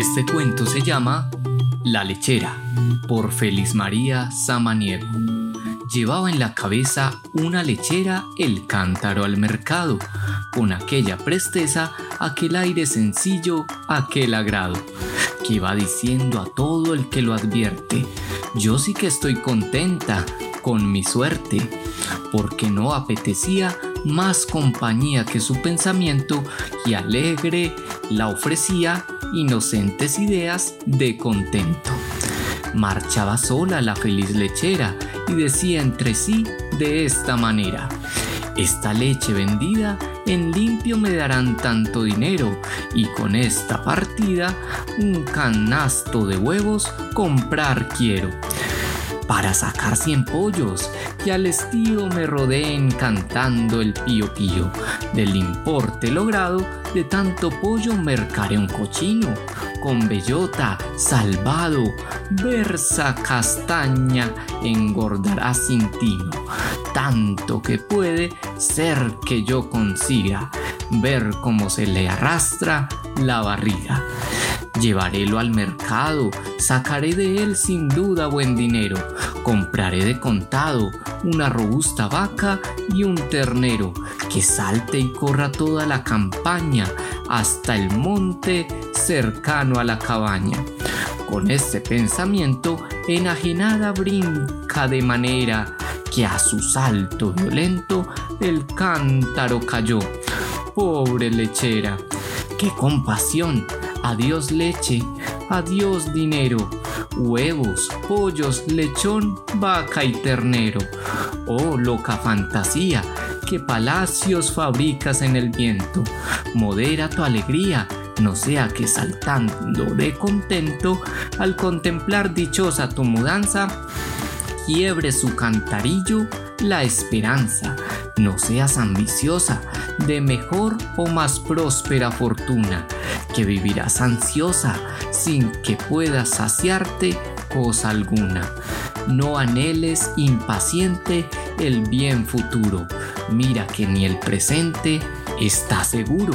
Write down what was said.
Este cuento se llama La lechera por Feliz María Samaniego. Llevaba en la cabeza una lechera el cántaro al mercado, con aquella presteza, aquel aire sencillo, aquel agrado, que va diciendo a todo el que lo advierte, yo sí que estoy contenta con mi suerte, porque no apetecía más compañía que su pensamiento y alegre la ofrecía inocentes ideas de contento. Marchaba sola la feliz lechera y decía entre sí de esta manera, esta leche vendida en limpio me darán tanto dinero y con esta partida un canasto de huevos comprar quiero para sacar cien pollos y al estío me rodeen cantando el pío pío. Del importe logrado de tanto pollo mercaré un cochino con bellota salvado, versa castaña engordará sin tino, tanto que puede ser que yo consiga ver cómo se le arrastra la barriga. Llevarélo al mercado, sacaré de él sin duda buen dinero, compraré de contado una robusta vaca y un ternero, que salte y corra toda la campaña hasta el monte cercano a la cabaña. Con este pensamiento, enajenada brinca de manera que a su salto violento el cántaro cayó. Pobre lechera, qué compasión adiós leche, adiós dinero, huevos, pollos, lechón, vaca y ternero. Oh loca fantasía, que palacios fabricas en el viento. Modera tu alegría, no sea que saltando de contento, al contemplar dichosa tu mudanza, quiebre su cantarillo la esperanza. No seas ambiciosa de mejor o más próspera fortuna, que vivirás ansiosa sin que puedas saciarte cosa alguna. No anheles impaciente el bien futuro, mira que ni el presente está seguro.